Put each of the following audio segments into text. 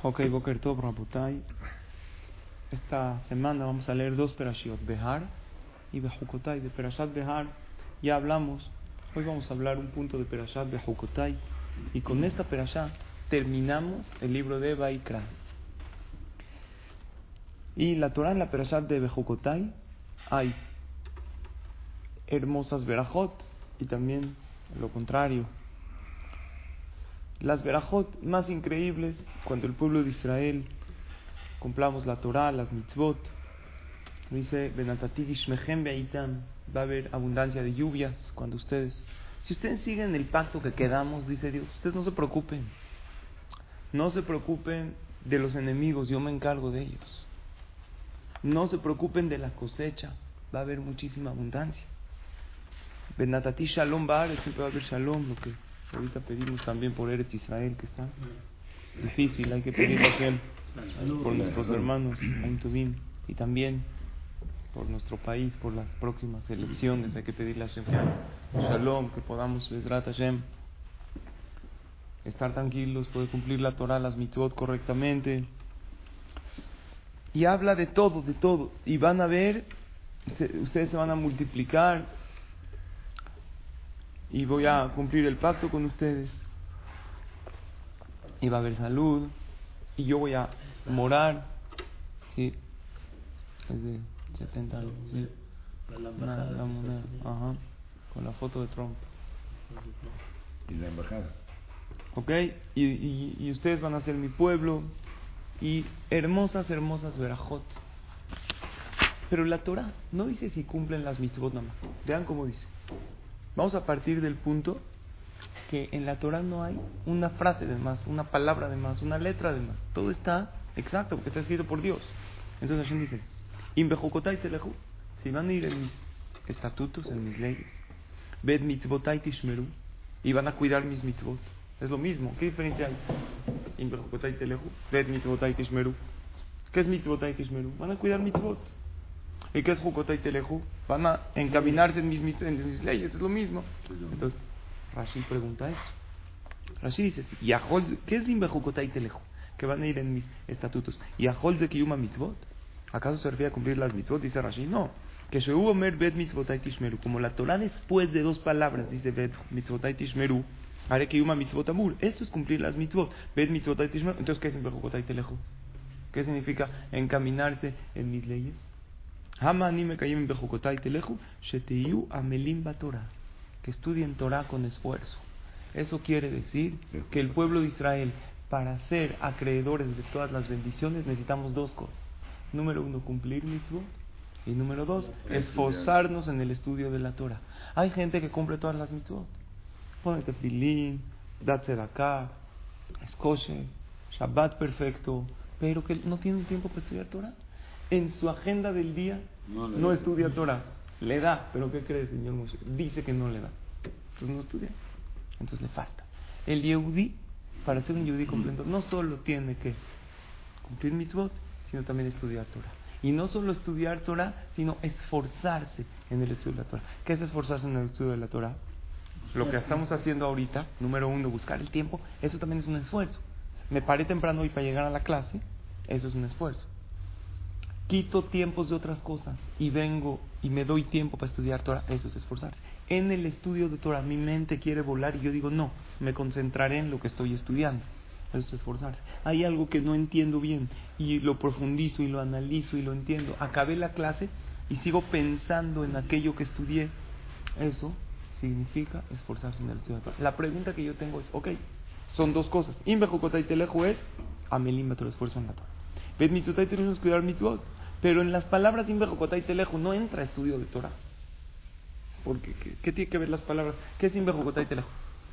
Ok, Boker Tov, Rabotai. Esta semana vamos a leer dos perashiot, Behar y Bejukotai. De Perashat Behar ya hablamos. Hoy vamos a hablar un punto de Perashat Bejukotai. Y con esta perashá terminamos el libro de Baikra. Y la Torah en la Perashat de Bejukotai hay hermosas verajot y también lo contrario. Las verajot más increíbles cuando el pueblo de Israel cumplamos la Torah, las mitzvot. Dice va a haber abundancia de lluvias cuando ustedes, si ustedes siguen el pacto que quedamos, dice Dios, ustedes no se preocupen, no se preocupen de los enemigos, yo me encargo de ellos. No se preocupen de la cosecha, va a haber muchísima abundancia. Benatati Shalom siempre va a haber Shalom, lo que ahorita pedimos también por Eretz Israel, que está difícil, hay que pedir a por nuestros hermanos, y también por nuestro país, por las próximas elecciones, hay que pedirle a Hashem Shalom, que podamos, Bezrat Hashem, estar tranquilos, poder cumplir la Torah, las mitzvot correctamente. Y habla de todo, de todo. Y van a ver, ustedes se van a multiplicar. Y voy a cumplir el pacto con ustedes. Y va a haber salud. Y yo voy a morar. Sí. Es de 70 años. Sí. Ajá. Con la foto de Trump. Y la embajada. ¿Ok? Y, y, y ustedes van a ser mi pueblo y hermosas, hermosas verajot. Pero la Torah no dice si cumplen las mitzvot nada más. Vean cómo dice. Vamos a partir del punto que en la Torah no hay una frase de más, una palabra de más, una letra de más. Todo está exacto porque está escrito por Dios. Entonces Hashem dice, telehu. Si van a ir en mis estatutos, en mis leyes, ved mitzvotai tishmeru, y van a cuidar mis mitzvot. Es lo mismo. ¿Qué diferencia hay? ¿Qué es mitzvotai tishmeru? Van a cuidar mitzvot. ¿Y qué es jukotai teleju? Van a encaminarse en mis, en mis leyes. Es lo mismo. Entonces, Rashi pregunta esto. Rashi dice, ¿qué es imbejukotai teleju? Que van a ir en mis estatutos. ¿Y ahol de kiyuma mitzvot? ¿Acaso se refiere a cumplir las mitzvot? Dice Rashi, no. Que se hubo mer bet mitzvotai tishmeru. Como la Torah después de dos palabras dice bet mitzvotai tishmeru Haré que yuma mitzvot amur. Esto es cumplir las mitzvot. ¿Ves mitzvot Entonces, ¿qué es en telejo? ¿Qué significa encaminarse en mis leyes? Que estudien Torah con esfuerzo. Eso quiere decir que el pueblo de Israel, para ser acreedores de todas las bendiciones, necesitamos dos cosas. Número uno, cumplir mitzvot. Y número dos, esforzarnos en el estudio de la Torah. Hay gente que cumple todas las mitzvot Ponete filín, date de acá, escoche, Shabbat perfecto, pero que no tiene un tiempo para estudiar Torah. En su agenda del día no, estudia Torah. Le da, pero ¿qué cree, señor Moshe? Dice que no le da. Entonces no estudia. Entonces le falta. El Yehudi, para ser un Yehudi completo, no solo tiene que cumplir mitzvot, sino también estudiar Torah. Y no solo estudiar Torah, sino esforzarse en el estudio de la Torah. ¿Qué es esforzarse en el estudio de la Torah? Lo que estamos haciendo ahorita, número uno, buscar el tiempo, eso también es un esfuerzo. Me paré temprano hoy para llegar a la clase, eso es un esfuerzo. Quito tiempos de otras cosas y vengo y me doy tiempo para estudiar Torah, eso es esforzarse. En el estudio de Torah mi mente quiere volar y yo digo, no, me concentraré en lo que estoy estudiando. Eso es esforzarse. Hay algo que no entiendo bien y lo profundizo y lo analizo y lo entiendo. Acabé la clase y sigo pensando en aquello que estudié. Eso significa esforzarse en el estudio de Torah. La pregunta que yo tengo es, ok, son dos cosas. Inbejokotay telejo es amelim el esfuerzo en la Torah. Bet tenemos que cuidar mitzvot. Pero en las palabras inbejokotay telejo no entra estudio de Torah. Porque, ¿qué, tiene que ver las palabras? ¿Qué es inbejokotay telejo?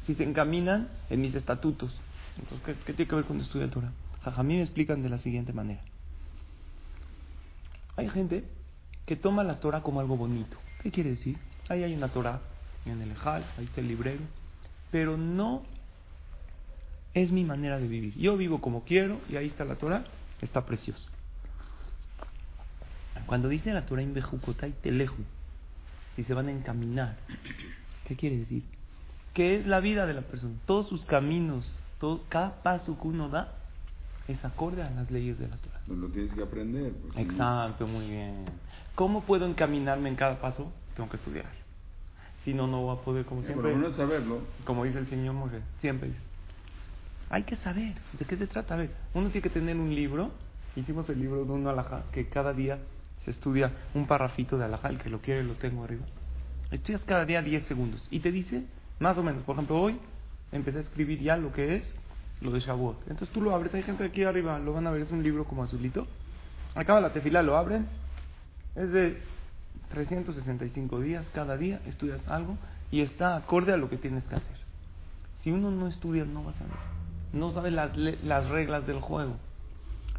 Si se encaminan en mis estatutos. Entonces, ¿qué, tiene que ver con estudio de Torah? A mí me explican de la siguiente manera. Hay gente que toma la Torah como algo bonito. ¿Qué quiere decir? Ahí hay una Torah en el Ejal, ahí está el librero, pero no es mi manera de vivir. Yo vivo como quiero y ahí está la Torah, está precioso. Cuando dice la Torah y Teleju, si se van a encaminar, ¿qué quiere decir? Que es la vida de la persona. Todos sus caminos, todo, cada paso que uno da es acorde a las leyes de la Torah. No lo tienes que aprender. Exacto, muy bien. ¿Cómo puedo encaminarme en cada paso? Tengo que estudiar. Si no, no voy a poder, como siempre. Pero no saberlo. Como dice el señor Moshe, siempre dice. Hay que saber. ¿De qué se trata? A ver, uno tiene que tener un libro. Hicimos el libro de un alajá que cada día se estudia un parrafito de alajá. Que lo quiere lo tengo arriba. Estudias cada día 10 segundos. Y te dice, más o menos, por ejemplo, hoy empecé a escribir ya lo que es lo de Shavuot. Entonces tú lo abres, hay gente aquí arriba, lo van a ver, es un libro como azulito. Acaba la tefila, lo abren. Es de 365 días, cada día estudias algo y está acorde a lo que tienes que hacer. Si uno no estudia, no va a saber. No sabe las, las reglas del juego.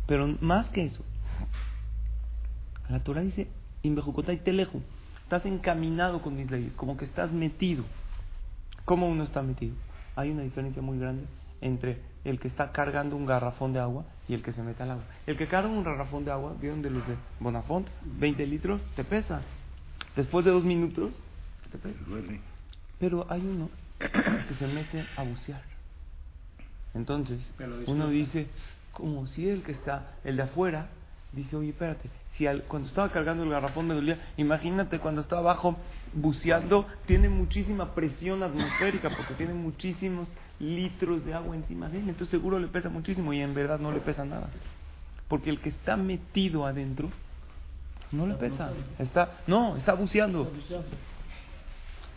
Pero más que eso, la Torah dice, y teleju, estás encaminado con mis leyes, como que estás metido. ¿Cómo uno está metido? Hay una diferencia muy grande entre el que está cargando un garrafón de agua y el que se mete al agua. El que carga un garrafón de agua, ¿vieron de los de Bonafont? 20 litros, te pesa. Después de dos minutos, te pesa. Pero hay uno que se mete a bucear. Entonces, uno dice, como si el que está, el de afuera, dice, oye, espérate, si cuando estaba cargando el garrafón me dolía, imagínate cuando está abajo buceando, tiene muchísima presión atmosférica porque tiene muchísimos litros de agua encima de él, entonces seguro le pesa muchísimo y en verdad no le pesa nada. Porque el que está metido adentro no le pesa. Está, no, está buceando.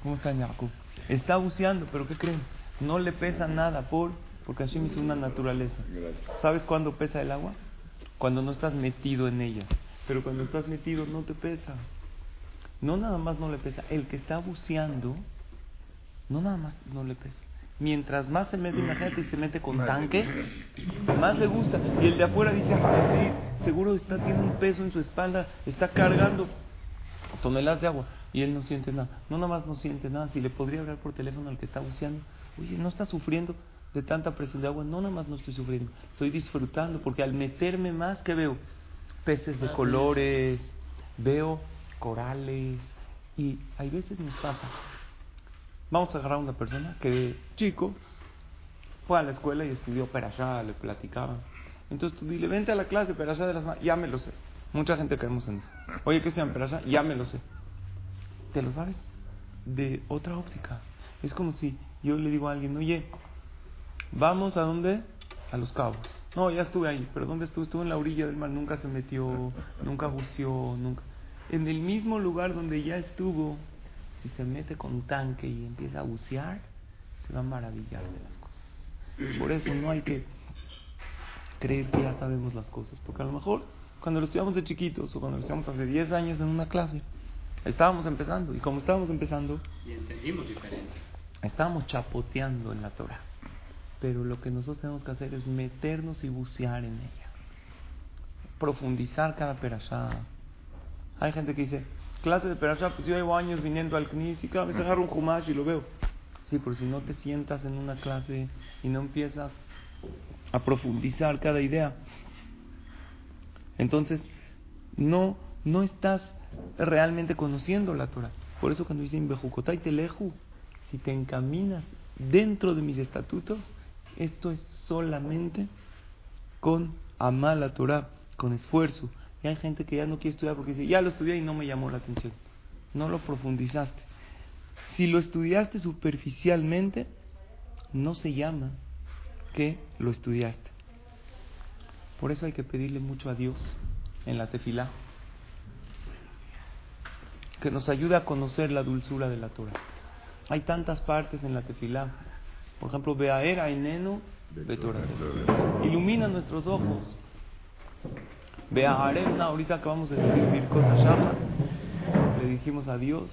¿Cómo está Jacob? Está buceando, pero ¿qué creen? No le pesa nada por porque así es una naturaleza. ¿Sabes cuándo pesa el agua? Cuando no estás metido en ella. Pero cuando estás metido no te pesa. No nada más no le pesa. El que está buceando, no nada más no le pesa mientras más se mete, imagínate, y se mete con tanque, más le gusta. Y el de afuera dice, seguro está, tiene un peso en su espalda, está cargando toneladas de agua y él no siente nada. No nada más no siente nada, si le podría hablar por teléfono al que está buceando, oye, no está sufriendo de tanta presión de agua, no nada más no estoy sufriendo, estoy disfrutando porque al meterme más, ¿qué veo? Peces de colores, veo corales y hay veces nos pasa Vamos a agarrar a una persona que chico fue a la escuela y estudió Perashá, le platicaban. Entonces tú dile, vente a la clase Perashá de las manos, ya me lo sé. Mucha gente caemos en eso. Oye, ¿qué se llama Perashá? Ya me lo sé. ¿Te lo sabes? De otra óptica. Es como si yo le digo a alguien, oye, vamos a dónde? A los cabos. No, ya estuve ahí, pero ¿dónde estuve? Estuve en la orilla del mar, nunca se metió, nunca buceó, nunca. En el mismo lugar donde ya estuvo, si se mete con tanque y empieza a bucear, se va a maravillar de las cosas. Por eso no hay que creer que ya sabemos las cosas, porque a lo mejor cuando lo estudiamos de chiquitos o cuando lo estudiamos hace 10 años en una clase, estábamos empezando y como estábamos empezando, y entendimos diferente. Estábamos chapoteando en la Torah. Pero lo que nosotros tenemos que hacer es meternos y bucear en ella. Profundizar cada perashá. Hay gente que dice, clase de Perashá, pues yo llevo años viniendo al CNIS y cada vez agarro un Humash y lo veo. Sí, pero si no te sientas en una clase y no empiezas a profundizar cada idea, entonces no, no estás realmente conociendo la Torah. Por eso cuando dicen Bejukotay Teleju, si te encaminas dentro de mis estatutos, esto es solamente con amar la Torah, con esfuerzo, y hay gente que ya no quiere estudiar porque dice, ya lo estudié y no me llamó la atención. No lo profundizaste. Si lo estudiaste superficialmente, no se llama que lo estudiaste. Por eso hay que pedirle mucho a Dios en la tefilá que nos ayude a conocer la dulzura de la Torah. Hay tantas partes en la tefilá. Por ejemplo, Beaer Eneno Torah. Ilumina nuestros ojos. Beagarevna, ahorita acabamos de decir Birkot Hashama, le dijimos a Dios,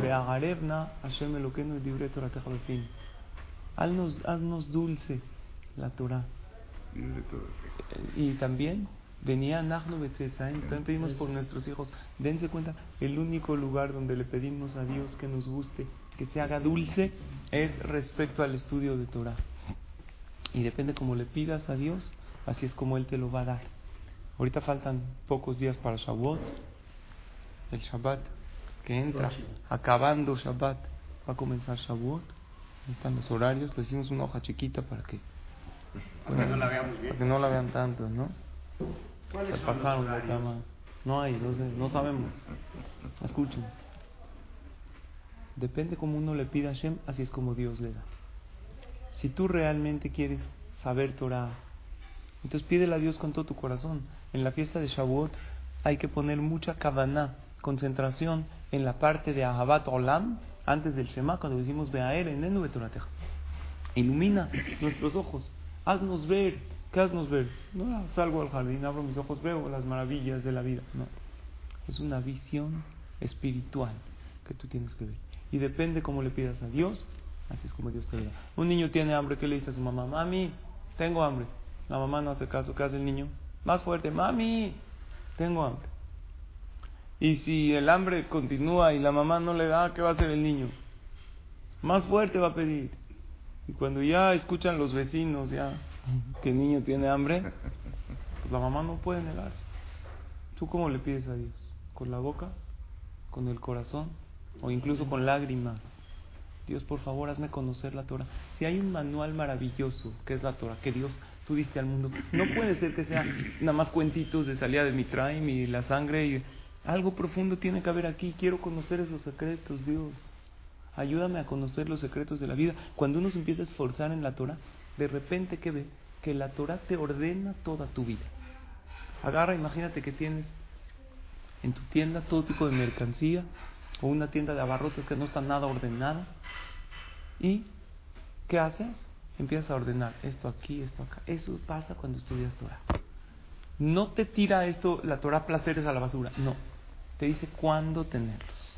Beagarevna, Hashem Eloqueno y Libre Torah Haznos, haznos dulce la Torah. Y también venía Nahnu también pedimos por nuestros hijos. Dense cuenta, el único lugar donde le pedimos a Dios que nos guste, que se haga dulce, es respecto al estudio de Torah. Y depende como le pidas a Dios, así es como Él te lo va a dar. Ahorita faltan pocos días para Shavuot, el Shabbat que entra, acabando Shabbat, va a comenzar Shavuot. Ahí están los horarios, le hicimos una hoja chiquita para que, no la veamos bien. para que no la vean tanto, ¿no? ¿Cuáles Se son los pasaron. No hay, no, sé, no sabemos. Escuchen. Depende como uno le pida a Hashem, así es como Dios le da. Si tú realmente quieres saber Torah, entonces pídele a Dios con todo tu corazón. En la fiesta de Shavuot hay que poner mucha kavaná, concentración en la parte de Ahabat Olam, antes del Shema, cuando decimos Beaer en Enu. Ilumina nuestros ojos, haznos ver. ¿Qué haznos ver? No salgo al jardín, abro mis ojos, veo las maravillas de la vida. No. Es una visión espiritual que tú tienes que ver. Y depende cómo le pidas a Dios, así es como Dios te da. Un niño tiene hambre, ¿qué le dice a su mamá? Mami, tengo hambre. La mamá no hace caso, ¿qué hace el niño? Más fuerte, mami, tengo hambre. Y si el hambre continúa y la mamá no le da, ¿qué va a hacer el niño? Más fuerte va a pedir. Y cuando ya escuchan los vecinos ya que el niño tiene hambre, pues la mamá no puede negarse. ¿Tú cómo le pides a Dios? ¿Con la boca? ¿Con el corazón? ¿O incluso con lágrimas? Dios, por favor, hazme conocer la Torah. Si hay un manual maravilloso que es la Torah, que Dios tú diste al mundo, no puede ser que sea nada más cuentitos de salida de Mitraim y la sangre y algo profundo tiene que haber aquí. Quiero conocer esos secretos, Dios. Ayúdame a conocer los secretos de la vida. Cuando uno se empieza a esforzar en la Torah, de repente que ve que la Torah te ordena toda tu vida. Agarra, imagínate que tienes en tu tienda todo tipo de mercancía o una tienda de abarrotes que no está nada ordenada. ¿Y qué haces? Empiezas a ordenar esto aquí, esto acá. Eso pasa cuando estudias Torah. No te tira esto, la Torah placeres a la basura. No. Te dice cuándo tenerlos.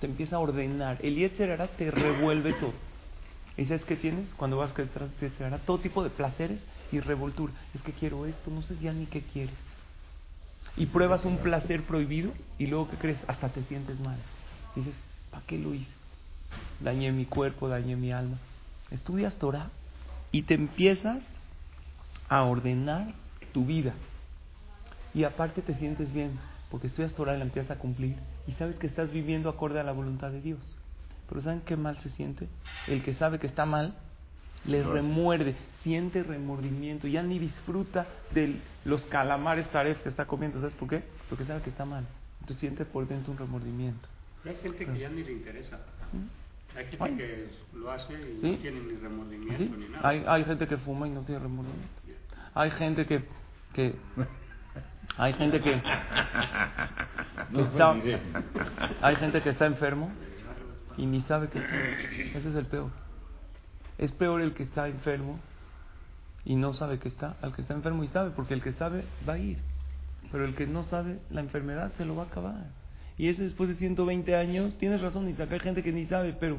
Te empieza a ordenar. El Yetzerara te revuelve todo. ¿Y sabes qué tienes? Cuando vas a de Yetzerara, todo tipo de placeres y revoltura. Es que quiero esto, no sé ya ni qué quieres. Y pruebas un placer prohibido y luego ¿qué crees? Hasta te sientes mal. Dices, ¿para qué lo hice? Dañé mi cuerpo, dañé mi alma. Estudias Torah y te empiezas a ordenar tu vida. Y aparte te sientes bien, porque estudias Torah y la empiezas a cumplir y sabes que estás viviendo acorde a la voluntad de Dios. Pero ¿saben qué mal se siente? El que sabe que está mal, le remuerde, siente remordimiento, ya ni disfruta de los calamares taref que está comiendo. ¿Sabes por qué? Porque sabe que está mal. Entonces siente por dentro un remordimiento. Hay gente que ya ni le interesa. Hay gente Ay. que lo hace y ¿Sí? no tiene ni remordimiento ¿Sí? ni nada. Hay, hay gente que fuma y no tiene remordimiento. Hay gente que, que hay gente que, está, hay gente que está enfermo y ni sabe que está. Ese es el peor. Es peor el que está enfermo y no sabe que está, al que está enfermo y sabe, porque el que sabe va a ir. Pero el que no sabe, la enfermedad se lo va a acabar. Y ese después de 120 años, tienes razón, Isaac, hay gente que ni sabe, pero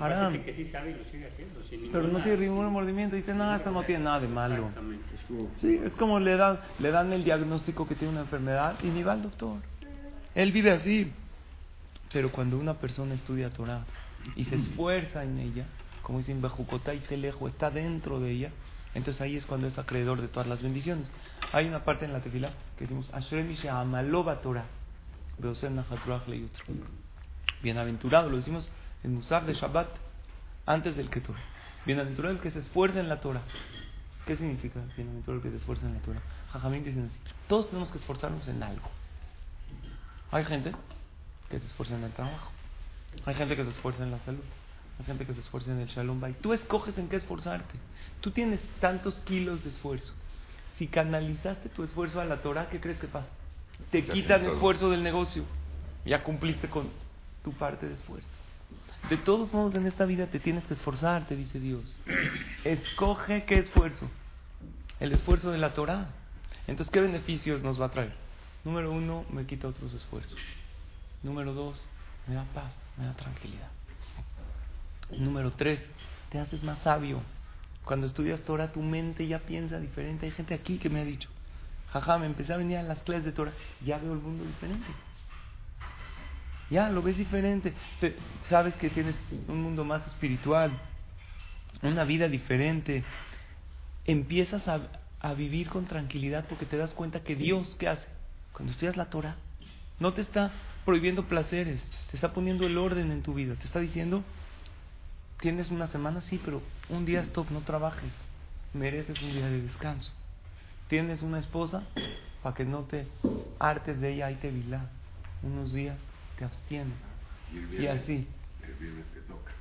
haram. que sí sabe y lo sigue haciendo. Sin Pero no tiene ningún remordimiento, dice, no, esto no tiene nada de malo. Exactamente. Sí, es como le dan, le dan el diagnóstico que tiene una enfermedad y ni va al doctor. Él vive así. Pero cuando una persona estudia Torah y se esfuerza en ella, como dicen Bejucotá y Telejo, está dentro de ella, entonces ahí es cuando es acreedor de todas las bendiciones. Hay una parte en la tefila que decimos, Amalova Torah. Bienaventurado, lo decimos en Musaf de Shabbat, antes del Ketur. Bienaventurado el que se esfuerza en la Torah. ¿Qué significa bienaventurado el que se esfuerza en la Torah? Jajamín dicen así, todos tenemos que esforzarnos en algo. Hay gente que se esfuerza en el trabajo. Hay gente que se esfuerza en la salud. Hay gente que se esfuerza en el shalom bay. Tú escoges en qué esforzarte. Tú tienes tantos kilos de esfuerzo. Si canalizaste tu esfuerzo a la Torah, ¿qué crees que pasa? Te Se quitan todo. esfuerzo del negocio. Ya cumpliste con tu parte de esfuerzo. De todos modos, en esta vida te tienes que esforzar, te dice Dios. Escoge qué esfuerzo. El esfuerzo de la Torah. Entonces, ¿qué beneficios nos va a traer? Número uno, me quita otros esfuerzos. Número dos, me da paz, me da tranquilidad. Número tres, te haces más sabio. Cuando estudias Torah, tu mente ya piensa diferente. Hay gente aquí que me ha dicho, jaja, me empecé a venir a las clases de Torah, ya veo el mundo diferente. Ya lo ves diferente. sabes que tienes un mundo más espiritual, una vida diferente. Empiezas a, a vivir con tranquilidad porque te das cuenta que Dios, ¿qué hace? Cuando estudias la Torah, no te está prohibiendo placeres, te está poniendo el orden en tu vida, te está diciendo, tienes una semana, sí, pero un día stop, no trabajes, mereces un día de descanso. Tienes una esposa, para que no te hartes de ella, ahí te vilá, unos días te abstienes. Y, así. El viernes te toca.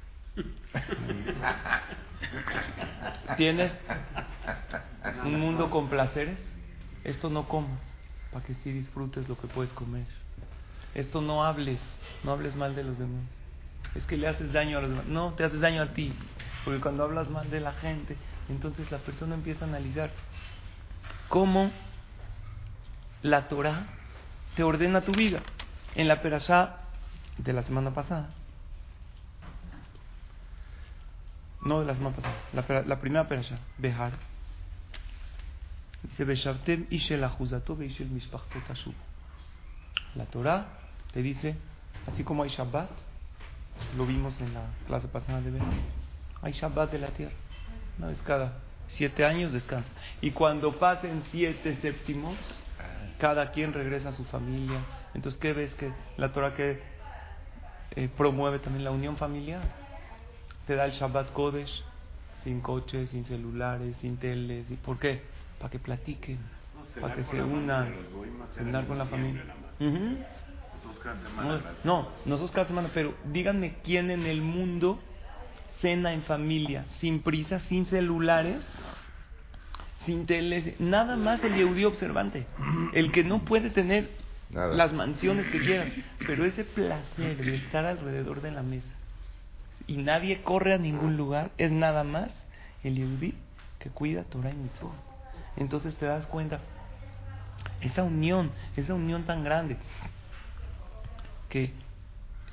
¿Tienes un mundo con placeres? Esto no comas, para que sí disfrutes lo que puedes comer. Esto no hables, no hables mal de los demás. Es que le haces daño a los demás. No, te haces daño a ti. Porque cuando hablas mal de la gente, entonces la persona empieza a analizar cómo la Torah te ordena tu vida. En la perashá de la semana pasada, no de la semana pasada, la, la primera perashá, Behar, dice Beshavtem ishel achuzato veishel mishpachto tashuv. La Torah te dice, así como hay Shabbat, lo vimos en la clase pasada de Behar, hay Shabbat de la tierra, una vez cada siete años descansa. Y cuando pasen siete séptimos, cada quien regresa a su familia. Entonces, ¿qué ves que la Torah que eh, promueve también la unión familiar? Te da el Shabbat Kodesh, sin coches, sin celulares, sin teles. ¿Por qué? Para que platiquen, para que se unan, cenar con la familia. No, nosotros cada semana, pero díganme quién en el mundo cena en familia, sin prisa, sin celulares, sin tele, nada más el Yehudí observante, el que no puede tener las mansiones que quieran, pero ese placer de estar alrededor de la mesa y nadie corre a ningún lugar, es nada más el Yehudí que cuida Torah y Mitzvot. Entonces te das cuenta, esa unión, esa unión tan grande, que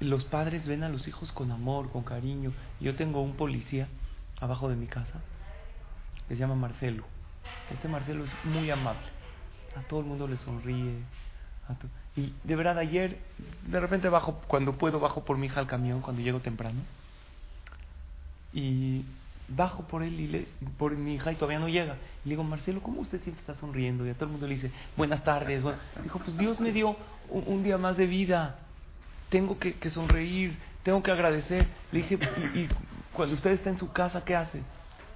los padres ven a los hijos con amor, con cariño. Yo tengo un policía abajo de mi casa, que se llama Marcelo. Este Marcelo es muy amable. A todo el mundo le sonríe. y de verdad, ayer, de repente bajo, cuando puedo, bajo por mi hija al camión, cuando llego temprano. Y bajo por él y le, por mi hija y todavía no llega. Y le digo, Marcelo, ¿cómo usted siempre está sonriendo? Y a todo el mundo le dice, buenas tardes. Dijo, pues Dios me dio un, día más de vida. Tengo que, sonreír, tengo que agradecer. Le dije, y, cuando usted está en su casa, ¿qué hace?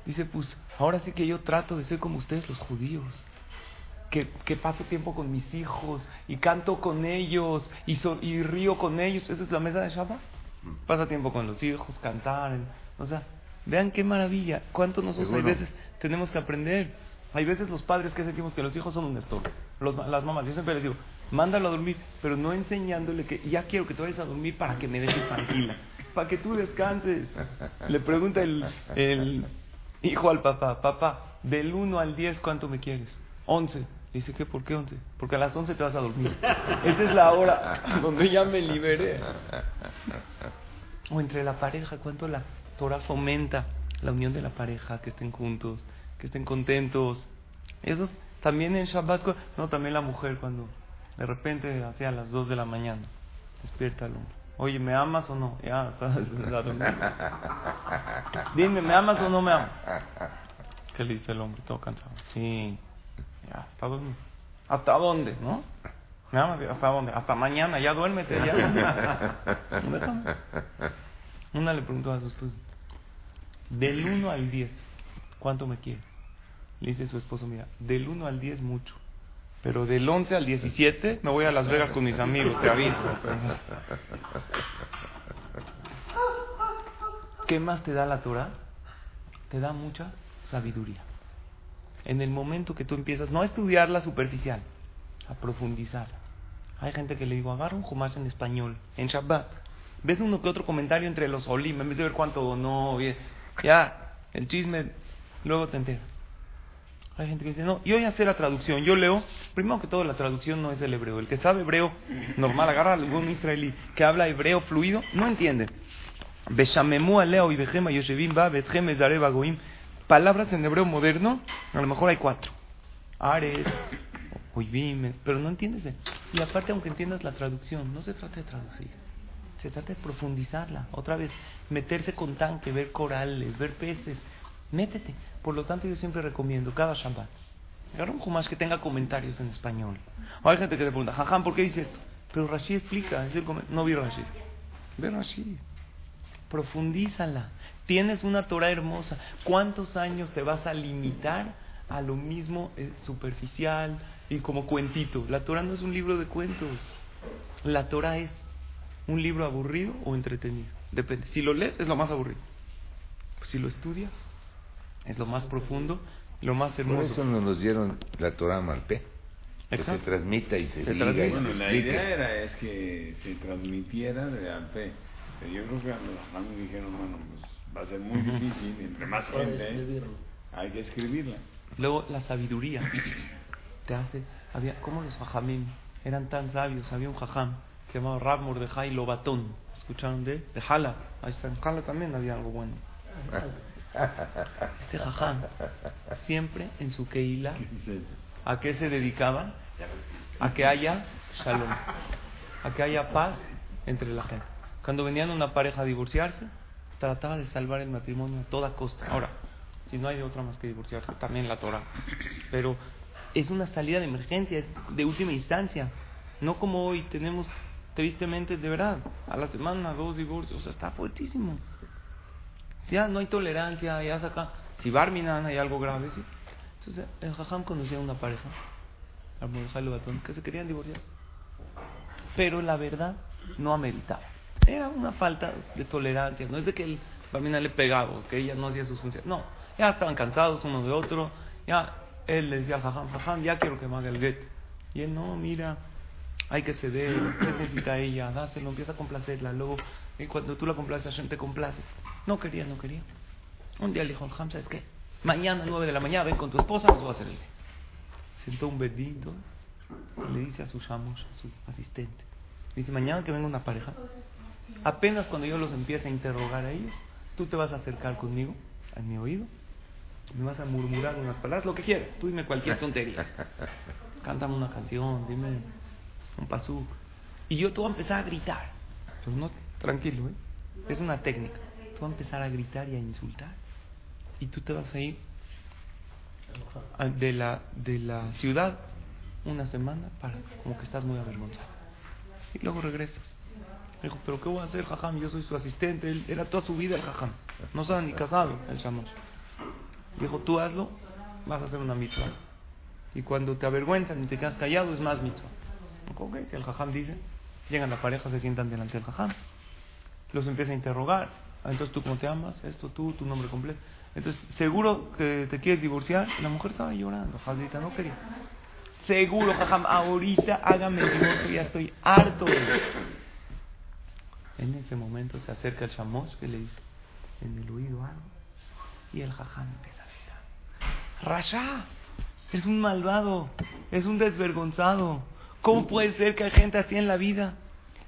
Dice, pues ahora sí que yo trato de ser como ustedes los judíos. Que, que paso tiempo con mis hijos y canto con ellos y, y río con ellos. Esa es la mesa de Shabbat. Pasa tiempo con los hijos, cantar. O sea, Vean qué maravilla. ¿Cuánto nosotros hay veces tenemos que aprender? Hay veces los padres que sentimos que los hijos son un estorbo. las mamás, yo siempre les digo, mándalo a dormir, pero no enseñándole que ya quiero que te vayas a dormir para que me dejes tranquila, para que tú descanses. Le pregunta el, hijo al papá, papá, del 1 al 10, ¿cuánto me quieres? 11. Dice que, ¿por qué 11? Porque a las 11 te vas a dormir. Esa es la hora donde ya me liberé. O entre la pareja, ¿cuánto la Torah fomenta la unión de la pareja, que estén juntos, que estén contentos. Eso también en Shabbat, no, también la mujer cuando de repente hacia las 2 de la mañana despierta al hombre. Oye, ¿me amas o no? Ya, Dime, ¿me amas o no me amas? ¿Qué le dice el hombre? Todo cansado. Sí, ya, ¿hasta dónde? ¿Hasta dónde? ¿No? ¿Me amas? ¿Hasta dónde? Hasta mañana, ya duérmete, ya. Una le preguntó a su esposo, del 1 al 10, ¿cuánto me quiere? Le dice su esposo, mira, del 1 al 10 mucho. Pero del 11 al 17 me voy a Las Vegas con mis amigos, te aviso. ¿Qué más te da la Torah? Te da mucha sabiduría. En el momento que tú empiezas, no a estudiarla superficial, a profundizar. Hay gente que le digo, agarra un Jumash en español, en Shabbat. Ves uno que otro comentario entre los olim, en vez de ver cuánto donó, ya, el chisme, luego te enteras. Hay gente que dice, no, yo ya sé la traducción, yo leo, primero que todo la traducción no es el hebreo, el que sabe hebreo normal, agarra a algún israelí que habla hebreo fluido, no entiende. palabras en hebreo moderno, a lo mejor hay cuatro. Ares, Oivim, pero no entiendes. Y aparte, aunque entiendas la traducción, no se trata de traducir. Se trata de profundizarla. Otra vez, meterse con tanque, ver corales, ver peces. Métete. Por lo tanto, yo siempre recomiendo cada Shabbat. Agarra un Jumash que tenga comentarios en español. O hay gente que te pregunta, jajam, ¿por qué dice esto? Pero Rashi explica. Es el no vi Rashi. Ve Rashi. Profundízala. Tienes una Torah hermosa. ¿Cuántos años te vas a limitar a lo mismo eh, superficial y como cuentito? La Torah no es un libro de cuentos. La Torah es un libro aburrido o entretenido. Depende. Si lo lees, es lo más aburrido. Si lo estudias, es lo más profundo, lo más Por hermoso. eso no nos dieron la Torah Malpé. Que se transmita y se, Se diga transmite. y Bueno, se la idea era es que se transmitiera de Alpe. Pero yo creo que a los dijeron, bueno, pues va a ser muy difícil, entre más gente hay que escribirla. Luego la sabiduría te hace. Había, ¿Cómo los jajamim eran tan sabios? Había un jajam que llamaba Rab Mordejai Lobatón. ¿Escucharon de él? De Jala. Ahí está, en Jala también había algo bueno. Este jajam, siempre en su Keila. ¿a qué se dedicaba? A que haya shalom. A que haya paz entre la gente. Cuando venían una pareja a divorciarse, trataba de salvar el matrimonio a toda costa. Ahora, si no hay otra más que divorciarse, también la Torah. Pero es una salida de emergencia, de última instancia. No como hoy tenemos, tristemente, de verdad, a la semana dos divorcios, o sea, está fuertísimo. Ya no hay tolerancia, ya saca. Si Barminan hay algo grave, sí. Entonces, el Jajam conocía a una pareja, al Mordejai Lobatón, que se querían divorciar. Pero la verdad no ameritaba. Era una falta de tolerancia. No es de que el le pegaba que ella no hacía sus funciones. No, ya estaban cansados uno de otro. Ya él le decía Jajam, Jajam, ya quiero que me haga el get. Y él, no, mira, hay que ceder, ¿qué necesita ella? Dáselo, empieza a complacerla. Luego, y cuando tú la complaces, Hashem te complace. No quería, no quería. Un día le dijo al Jajam, ¿sabes qué? Mañana, 9 de la mañana, ven con tu esposa, nos va a hacer el. Sentó un bedito y le dice a su shamosh, a su asistente, dice, mañana que venga una pareja, apenas cuando yo los empiece a interrogar a ellos, tú te vas a acercar conmigo, a mi oído, me vas a murmurar unas palabras, lo que quieras, tú dime cualquier tontería. Cántame una canción, dime un pasuk. Y yo te voy a empezar a gritar. Pero no, tranquilo, ¿eh? Es una técnica. Vas a empezar a gritar y a insultar. Y tú te vas a ir de la, de la ciudad una semana para como que estás muy avergonzado. Y luego regresas. Dijo, pero ¿qué voy a hacer, jajam? Yo soy su asistente. Él era toda su vida el jajam. No estaba ni casado el shamash. Dijo, tú hazlo, vas a hacer una mitzvah. Y cuando te avergüenzan y te quedas callado, es más mitzvah. Ok, si el jajam dice, llegan la pareja, se sientan delante del jajam. Los empieza a interrogar. Ah, Entonces, ¿tú cómo te llamas? Esto, tú, tu nombre completo. Entonces, seguro que te quieres divorciar. La mujer estaba llorando, Jadita no quería. Seguro, jajam, ahorita hágame el divorcio, ya estoy harto. En ese momento se acerca el shamosh que le dice en el oído algo. Y el jajam empieza a gritar. Rasha, es un malvado, es un desvergonzado. ¿Cómo puede ser que hay gente así en la vida?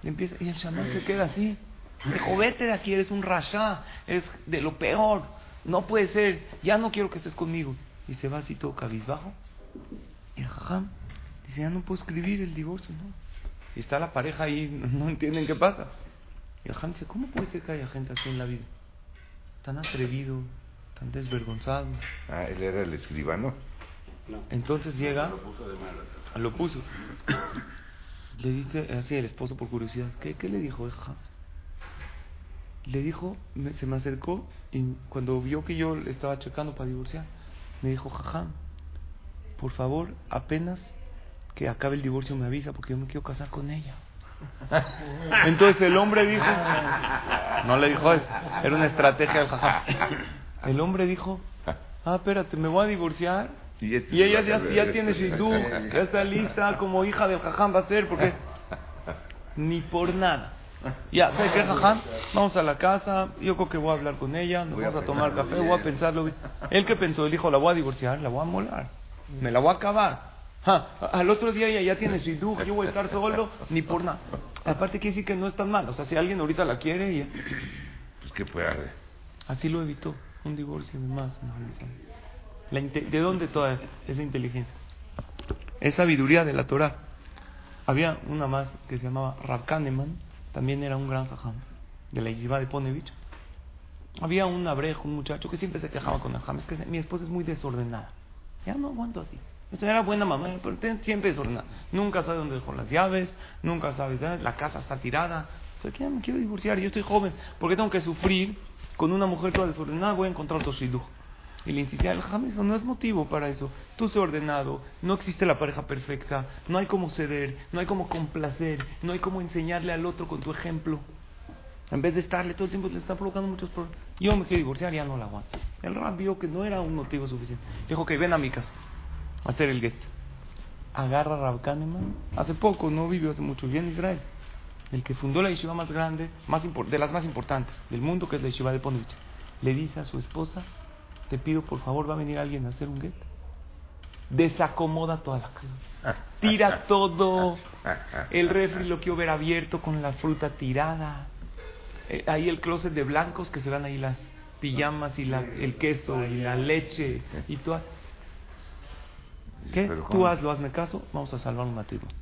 Le empieza, y el shamosh se queda así. Dijo, vete de aquí, eres un rasha, es de lo peor. No puede ser, ya no quiero que estés conmigo. Y se va así todo cabizbajo. Y el jajam dice, ya no puedo escribir el divorcio, ¿no? Y está la pareja ahí, no entienden qué pasa. Y el jajam dice, ¿cómo puede ser que haya gente así en la vida? Tan atrevido, tan desvergonzado. Ah, él era el escribano. Entonces llega, lo puso. Le dice así el esposo por curiosidad, ¿qué, qué le dijo el jajam? Le dijo, me- se me acercó y cuando vio que yo le estaba checando para divorciar, me dijo, jajam, por favor, apenas que acabe el divorcio me avisa porque yo me quiero casar con ella. Entonces el hombre dijo, no le dijo eso, era una estrategia del jajam. El hombre dijo, ah, espérate, me voy a divorciar Y este y ella ya, ya tiene shidduch, ya está lista como hija del jajam va a ser, porque ni por nada. Ya, ¿sabes qué, jajam? Vamos a la casa, yo creo que voy a hablar con ella, nos Voy vamos a tomar café, voy a pensarlo. Él que pensó, él dijo, la voy a divorciar, la voy a molar, me la voy a acabar. Ja, al otro día ella ya tiene shidduch, yo voy a estar solo, ni por nada. Aparte quiere decir que no es tan mal, o sea, si alguien ahorita la quiere, y Pues qué puede hacer. así lo evitó. Un divorcio de más. La ¿De dónde toda esa inteligencia? Es sabiduría de la Torah. Había una más que se llamaba Rav Kahneman, también era un gran jajam de la Yeshiva de Ponevich. Había un abrejo, un muchacho que siempre se quejaba con el jajam, es que mi esposa es muy desordenada. Ya no aguanto así. Era buena mamá, pero siempre desordenada. Nunca sabe dónde dejó las llaves, nunca sabe, la casa está tirada. O sea, ya me quiero divorciar, yo estoy joven. ¿Por qué tengo que sufrir con una mujer toda desordenada? Voy a encontrar otro shidduch. Y le insistía, el jajam dijo, no es motivo para eso. Tú sé ordenado, no existe la pareja perfecta, no hay como ceder, no hay como complacer, no hay como enseñarle al otro con tu ejemplo. En vez de estarle todo el tiempo, le está provocando muchos problemas. Yo me quiero divorciar, ya no la aguanto. El rab vio que no era un motivo suficiente. Dijo que ven a mi casa a hacer el get. Agarra a Rab Kahneman. Hace poco, no vivió hace mucho, vivía en Israel. El que fundó la yeshiva más grande, más de las más importantes del mundo, que es la yeshiva de Ponovich. Le dice a su esposa, te pido por favor, va a venir alguien a hacer un get. Desacomoda toda la casa. Tira todo. El refri lo quiero ver abierto con la fruta tirada. Eh, ahí el closet de blancos que se van ahí las pijamas y la, el queso y la leche y todo. ¿Qué? Tú hazlo, hazme caso, vamos a salvar un matrimonio.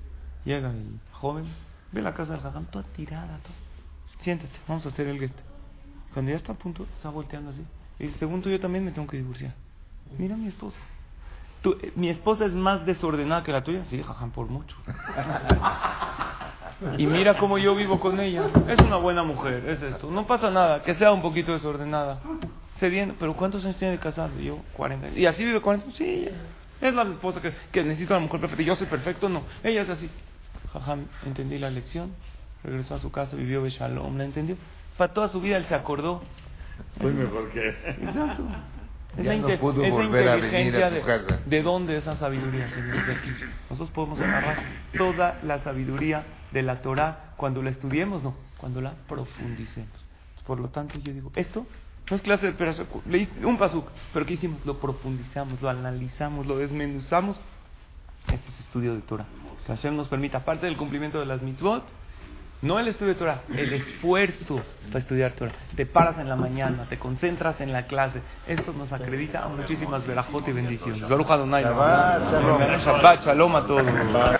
Llega el joven, ve la casa del jajam, toda tirada, todo. Siéntate, vamos a hacer el get. Cuando ya está a punto, está volteando así. Y según tú, yo también me tengo que divorciar. Mira a mi esposa. Tú, eh, mi esposa es más desordenada que la tuya. Sí, jajam, por mucho. Y mira cómo yo vivo con ella. Es una buena mujer, es esto. No pasa nada, que sea un poquito desordenada. Se viene, pero ¿cuántos años tiene de casado? Yo, 40. ¿Y así vive 40? Sí, es la esposa que, que necesita la mujer perfecta. Yo soy perfecto, no. Ella es así. Jajam, entendí la lección. Regresó a su casa, vivió Beshalom, ¿la entendió? Para toda su vida él se acordó. Soy mejor que Exacto. Ya no pudo esa volver a venir a tu de, casa. ¿De dónde esa sabiduría, señores? De aquí. Nosotros podemos agarrar toda la sabiduría de la Torah cuando la estudiemos, no, cuando la profundicemos. Por lo tanto, yo digo, esto no es clase de pedazo, leí un pasuk, pero ¿qué hicimos? Lo profundizamos, lo analizamos, lo desmenuzamos. Este es estudio de Torah. Que Hashem nos permita, aparte del cumplimiento de las mitzvot, no el estudio de Torah, el esfuerzo para estudiar Torah. Te paras en la mañana, te concentras en la clase. Esto nos acredita a muchísimas verajot y bendiciones. Baruch Adonai. Shabbat shalom. A todos.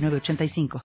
906985.